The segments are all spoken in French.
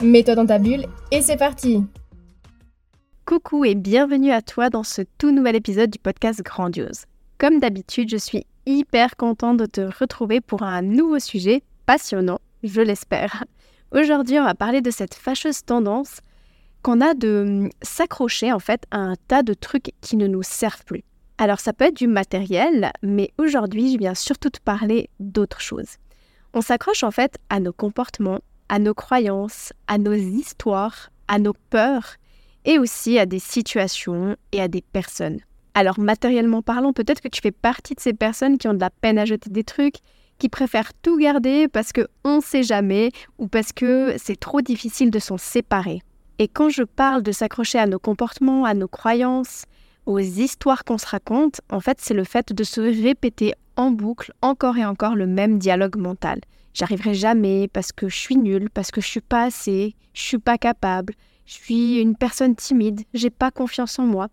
Mets-toi dans ta bulle et c'est parti Coucou et bienvenue à toi dans ce tout nouvel épisode du podcast Grandiose. Comme d'habitude, je suis hyper contente de te retrouver pour un nouveau sujet passionnant, je l'espère. Aujourd'hui, on va parler de cette fâcheuse tendance qu'on a de hum, s'accrocher en fait à un tas de trucs qui ne nous servent plus. Alors ça peut être du matériel, mais aujourd'hui, je viens surtout te parler d'autre chose. On s'accroche en fait à nos comportements, à nos croyances, à nos histoires, à nos peurs et aussi à des situations et à des personnes. Alors matériellement parlant, peut-être que tu fais partie de ces personnes qui ont de la peine à jeter des trucs, qui préfèrent tout garder parce que on sait jamais ou parce que c'est trop difficile de s'en séparer. Et quand je parle de s'accrocher à nos comportements, à nos croyances, aux histoires qu'on se raconte, en fait, c'est le fait de se répéter en boucle encore et encore le même dialogue mental j'arriverai jamais parce que je suis nulle, parce que je suis pas assez, je suis pas capable, je suis une personne timide, j'ai pas confiance en moi,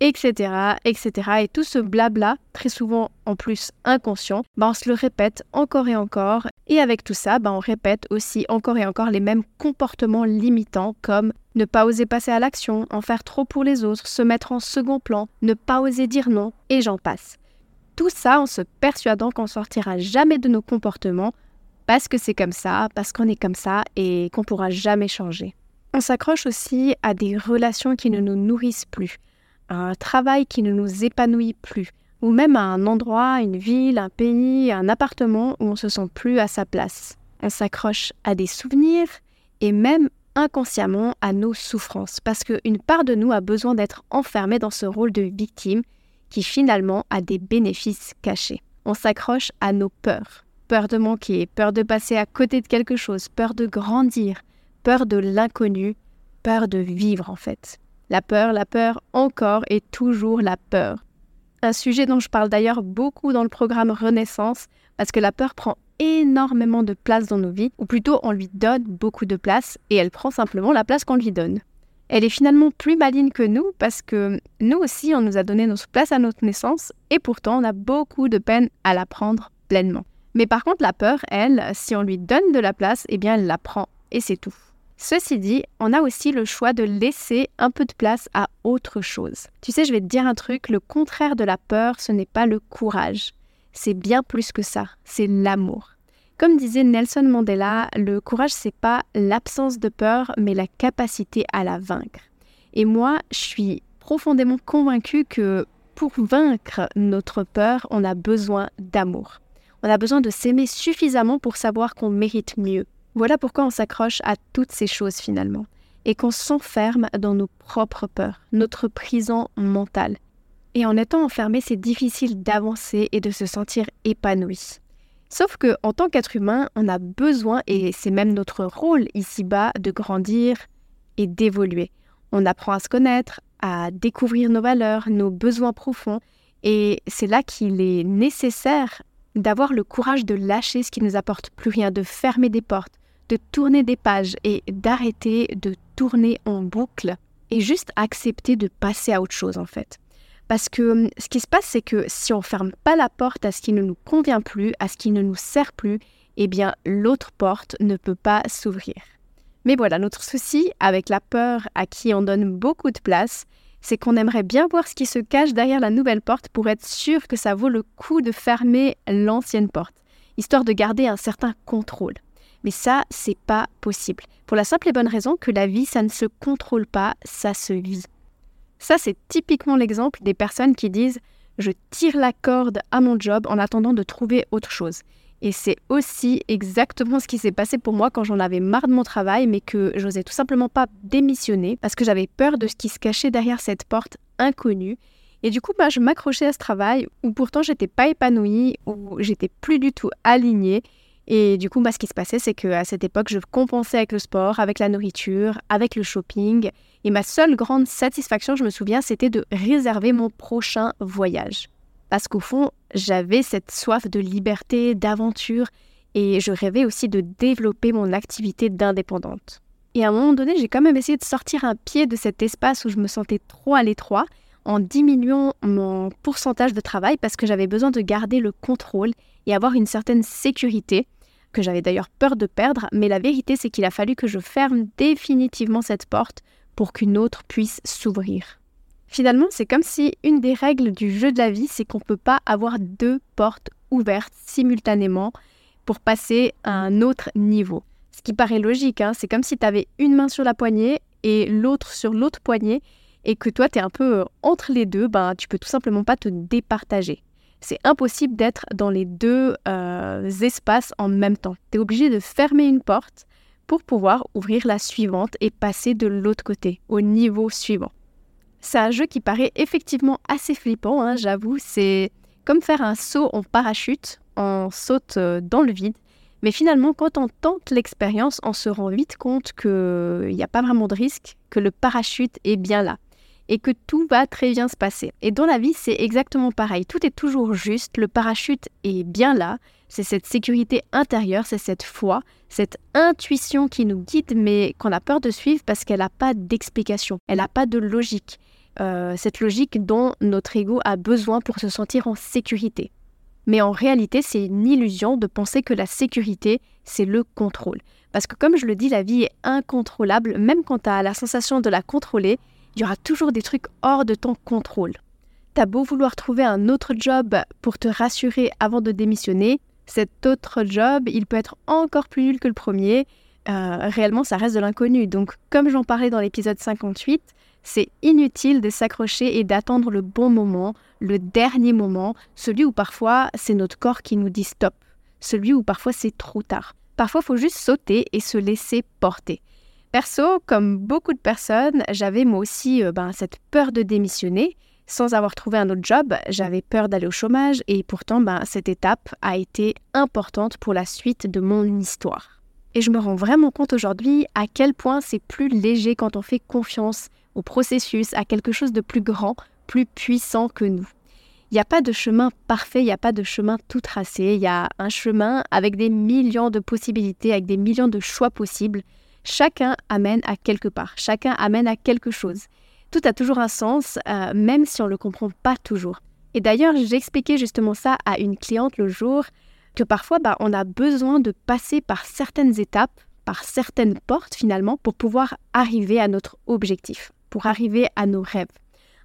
etc., etc. Et tout ce blabla, très souvent en plus inconscient, bah on se le répète encore et encore. Et avec tout ça, bah on répète aussi encore et encore les mêmes comportements limitants comme ne pas oser passer à l'action, en faire trop pour les autres, se mettre en second plan, ne pas oser dire non, et j'en passe. Tout ça en se persuadant qu'on sortira jamais de nos comportements parce que c'est comme ça, parce qu'on est comme ça et qu'on pourra jamais changer. On s'accroche aussi à des relations qui ne nous nourrissent plus, à un travail qui ne nous épanouit plus, ou même à un endroit, une ville, un pays, un appartement où on se sent plus à sa place. On s'accroche à des souvenirs et même inconsciemment à nos souffrances, parce qu'une part de nous a besoin d'être enfermée dans ce rôle de victime qui finalement a des bénéfices cachés. On s'accroche à nos peurs, peur de manquer, peur de passer à côté de quelque chose, peur de grandir, peur de l'inconnu, peur de vivre en fait. La peur, la peur, encore et toujours la peur. Un sujet dont je parle d'ailleurs beaucoup dans le programme Renaissance, parce que la peur prend énormément de place dans nos vies, ou plutôt on lui donne beaucoup de place, et elle prend simplement la place qu'on lui donne. Elle est finalement plus maligne que nous, parce que nous aussi on nous a donné notre place à notre naissance, et pourtant on a beaucoup de peine à la prendre pleinement. Mais par contre, la peur, elle, si on lui donne de la place, eh bien, elle la prend et c'est tout. Ceci dit, on a aussi le choix de laisser un peu de place à autre chose. Tu sais, je vais te dire un truc, le contraire de la peur, ce n'est pas le courage. C'est bien plus que ça, c'est l'amour. Comme disait Nelson Mandela, le courage, c'est pas l'absence de peur, mais la capacité à la vaincre. Et moi, je suis profondément convaincue que pour vaincre notre peur, on a besoin d'amour. On a besoin de s'aimer suffisamment pour savoir qu'on mérite mieux. Voilà pourquoi on s'accroche à toutes ces choses finalement, et qu'on s'enferme dans nos propres peurs, notre prison mentale. Et en étant enfermé, c'est difficile d'avancer et de se sentir épanoui. Sauf que en tant qu'être humain, on a besoin, et c'est même notre rôle ici-bas, de grandir et d'évoluer. On apprend à se connaître, à découvrir nos valeurs, nos besoins profonds, et c'est là qu'il est nécessaire d'avoir le courage de lâcher ce qui ne nous apporte plus rien, de fermer des portes, de tourner des pages et d'arrêter de tourner en boucle et juste accepter de passer à autre chose en fait. Parce que hum, ce qui se passe, c'est que si on ferme pas la porte à ce qui ne nous convient plus, à ce qui ne nous sert plus, eh bien l'autre porte ne peut pas s'ouvrir. Mais voilà, notre souci avec la peur à qui on donne beaucoup de place, c'est qu'on aimerait bien voir ce qui se cache derrière la nouvelle porte pour être sûr que ça vaut le coup de fermer l'ancienne porte, histoire de garder un certain contrôle. Mais ça, c'est pas possible. Pour la simple et bonne raison que la vie, ça ne se contrôle pas, ça se vit. Ça, c'est typiquement l'exemple des personnes qui disent je tire la corde à mon job en attendant de trouver autre chose. Et c'est aussi exactement ce qui s'est passé pour moi quand j'en avais marre de mon travail, mais que j'osais tout simplement pas démissionner parce que j'avais peur de ce qui se cachait derrière cette porte inconnue. Et du coup, bah, je m'accrochais à ce travail où pourtant j'étais pas épanouie, où j'étais plus du tout alignée. Et du coup, bah, ce qui se passait, c'est qu'à cette époque, je compensais avec le sport, avec la nourriture, avec le shopping. Et ma seule grande satisfaction, je me souviens, c'était de réserver mon prochain voyage. Parce qu'au fond, j'avais cette soif de liberté, d'aventure, et je rêvais aussi de développer mon activité d'indépendante. Et à un moment donné, j'ai quand même essayé de sortir un pied de cet espace où je me sentais trop à l'étroit en diminuant mon pourcentage de travail parce que j'avais besoin de garder le contrôle et avoir une certaine sécurité que j'avais d'ailleurs peur de perdre, mais la vérité c'est qu'il a fallu que je ferme définitivement cette porte pour qu'une autre puisse s'ouvrir. Finalement, c'est comme si une des règles du jeu de la vie, c'est qu'on ne peut pas avoir deux portes ouvertes simultanément pour passer à un autre niveau. Ce qui paraît logique, hein, c'est comme si tu avais une main sur la poignée et l'autre sur l'autre poignée, et que toi, tu es un peu euh, entre les deux, ben, tu peux tout simplement pas te départager. C'est impossible d'être dans les deux euh, espaces en même temps. Tu es obligé de fermer une porte pour pouvoir ouvrir la suivante et passer de l'autre côté, au niveau suivant. C'est un jeu qui paraît effectivement assez flippant, hein, j'avoue. C'est comme faire un saut en parachute, on saute euh, dans le vide. Mais finalement, quand on tente l'expérience, on se rend vite compte qu'il n'y a pas vraiment de risque, que le parachute est bien là et que tout va très bien se passer. Et dans la vie, c'est exactement pareil. Tout est toujours juste, le parachute est bien là, c'est cette sécurité intérieure, c'est cette foi, cette intuition qui nous guide, mais qu'on a peur de suivre parce qu'elle n'a pas d'explication, elle n'a pas de logique. Euh, cette logique dont notre ego a besoin pour se sentir en sécurité. Mais en réalité, c'est une illusion de penser que la sécurité, c'est le contrôle. Parce que comme je le dis, la vie est incontrôlable, même quand tu as la sensation de la contrôler, il y aura toujours des trucs hors de ton contrôle. T'as beau vouloir trouver un autre job pour te rassurer avant de démissionner, cet autre job, il peut être encore plus nul que le premier. Euh, réellement, ça reste de l'inconnu. Donc, comme j'en parlais dans l'épisode 58, c'est inutile de s'accrocher et d'attendre le bon moment, le dernier moment, celui où parfois c'est notre corps qui nous dit stop, celui où parfois c'est trop tard. Parfois, il faut juste sauter et se laisser porter. Perso, comme beaucoup de personnes, j'avais moi aussi euh, ben, cette peur de démissionner. Sans avoir trouvé un autre job, j'avais peur d'aller au chômage et pourtant ben, cette étape a été importante pour la suite de mon histoire. Et je me rends vraiment compte aujourd'hui à quel point c'est plus léger quand on fait confiance au processus, à quelque chose de plus grand, plus puissant que nous. Il n'y a pas de chemin parfait, il n'y a pas de chemin tout tracé, il y a un chemin avec des millions de possibilités, avec des millions de choix possibles. Chacun amène à quelque part, chacun amène à quelque chose. Tout a toujours un sens, euh, même si on ne le comprend pas toujours. Et d'ailleurs, j'expliquais justement ça à une cliente le jour, que parfois, bah, on a besoin de passer par certaines étapes, par certaines portes finalement, pour pouvoir arriver à notre objectif pour arriver à nos rêves.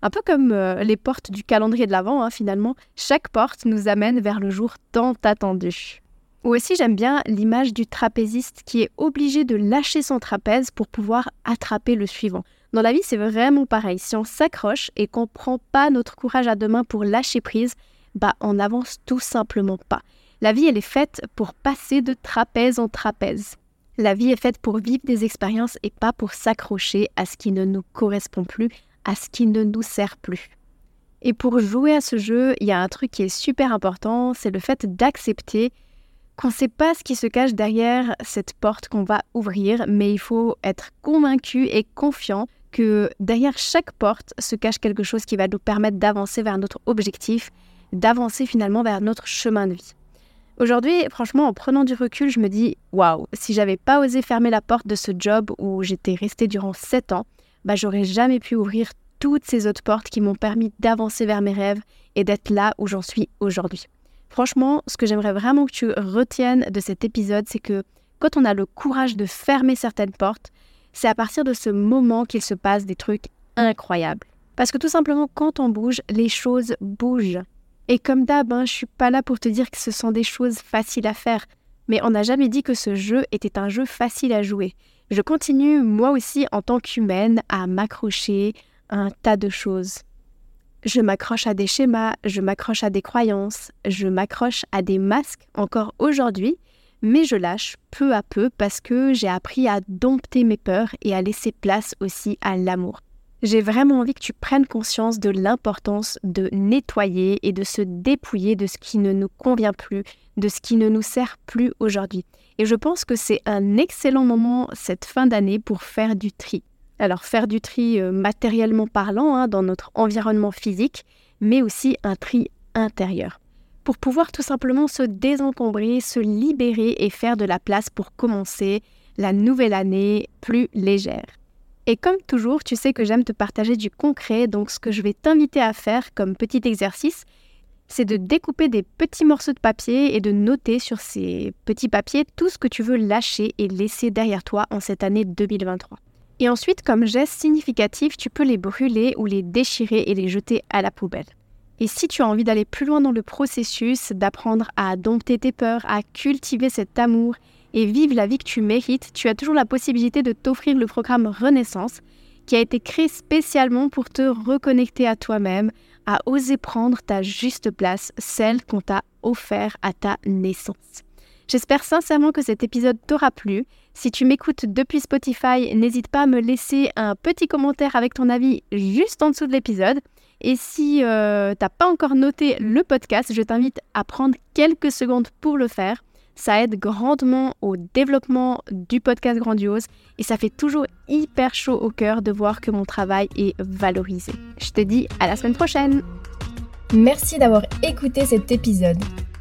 Un peu comme euh, les portes du calendrier de l'Avent, hein, finalement, chaque porte nous amène vers le jour tant attendu. Ou aussi j'aime bien l'image du trapéziste qui est obligé de lâcher son trapèze pour pouvoir attraper le suivant. Dans la vie, c'est vraiment pareil. Si on s'accroche et qu'on ne prend pas notre courage à deux mains pour lâcher prise, bah on n'avance tout simplement pas. La vie, elle est faite pour passer de trapèze en trapèze. La vie est faite pour vivre des expériences et pas pour s'accrocher à ce qui ne nous correspond plus, à ce qui ne nous sert plus. Et pour jouer à ce jeu, il y a un truc qui est super important, c'est le fait d'accepter qu'on ne sait pas ce qui se cache derrière cette porte qu'on va ouvrir, mais il faut être convaincu et confiant que derrière chaque porte se cache quelque chose qui va nous permettre d'avancer vers notre objectif, d'avancer finalement vers notre chemin de vie. Aujourd'hui, franchement, en prenant du recul, je me dis waouh, si j'avais pas osé fermer la porte de ce job où j'étais restée durant 7 ans, bah j'aurais jamais pu ouvrir toutes ces autres portes qui m'ont permis d'avancer vers mes rêves et d'être là où j'en suis aujourd'hui. Franchement, ce que j'aimerais vraiment que tu retiennes de cet épisode, c'est que quand on a le courage de fermer certaines portes, c'est à partir de ce moment qu'il se passe des trucs incroyables. Parce que tout simplement, quand on bouge, les choses bougent. Et comme d'hab, hein, je suis pas là pour te dire que ce sont des choses faciles à faire, mais on n'a jamais dit que ce jeu était un jeu facile à jouer. Je continue, moi aussi, en tant qu'humaine, à m'accrocher à un tas de choses. Je m'accroche à des schémas, je m'accroche à des croyances, je m'accroche à des masques encore aujourd'hui, mais je lâche peu à peu parce que j'ai appris à dompter mes peurs et à laisser place aussi à l'amour. J'ai vraiment envie que tu prennes conscience de l'importance de nettoyer et de se dépouiller de ce qui ne nous convient plus, de ce qui ne nous sert plus aujourd'hui. Et je pense que c'est un excellent moment cette fin d'année pour faire du tri. Alors faire du tri euh, matériellement parlant hein, dans notre environnement physique, mais aussi un tri intérieur. Pour pouvoir tout simplement se désencombrer, se libérer et faire de la place pour commencer la nouvelle année plus légère. Et comme toujours, tu sais que j'aime te partager du concret, donc ce que je vais t'inviter à faire comme petit exercice, c'est de découper des petits morceaux de papier et de noter sur ces petits papiers tout ce que tu veux lâcher et laisser derrière toi en cette année 2023. Et ensuite, comme geste significatif, tu peux les brûler ou les déchirer et les jeter à la poubelle. Et si tu as envie d'aller plus loin dans le processus, d'apprendre à dompter tes peurs, à cultiver cet amour et vivre la vie que tu mérites, tu as toujours la possibilité de t'offrir le programme Renaissance qui a été créé spécialement pour te reconnecter à toi-même, à oser prendre ta juste place, celle qu'on t'a offert à ta naissance. J'espère sincèrement que cet épisode t'aura plu. Si tu m'écoutes depuis Spotify, n'hésite pas à me laisser un petit commentaire avec ton avis juste en dessous de l'épisode. Et si euh, t'as pas encore noté le podcast, je t'invite à prendre quelques secondes pour le faire. Ça aide grandement au développement du podcast Grandiose et ça fait toujours hyper chaud au cœur de voir que mon travail est valorisé. Je te dis à la semaine prochaine. Merci d'avoir écouté cet épisode.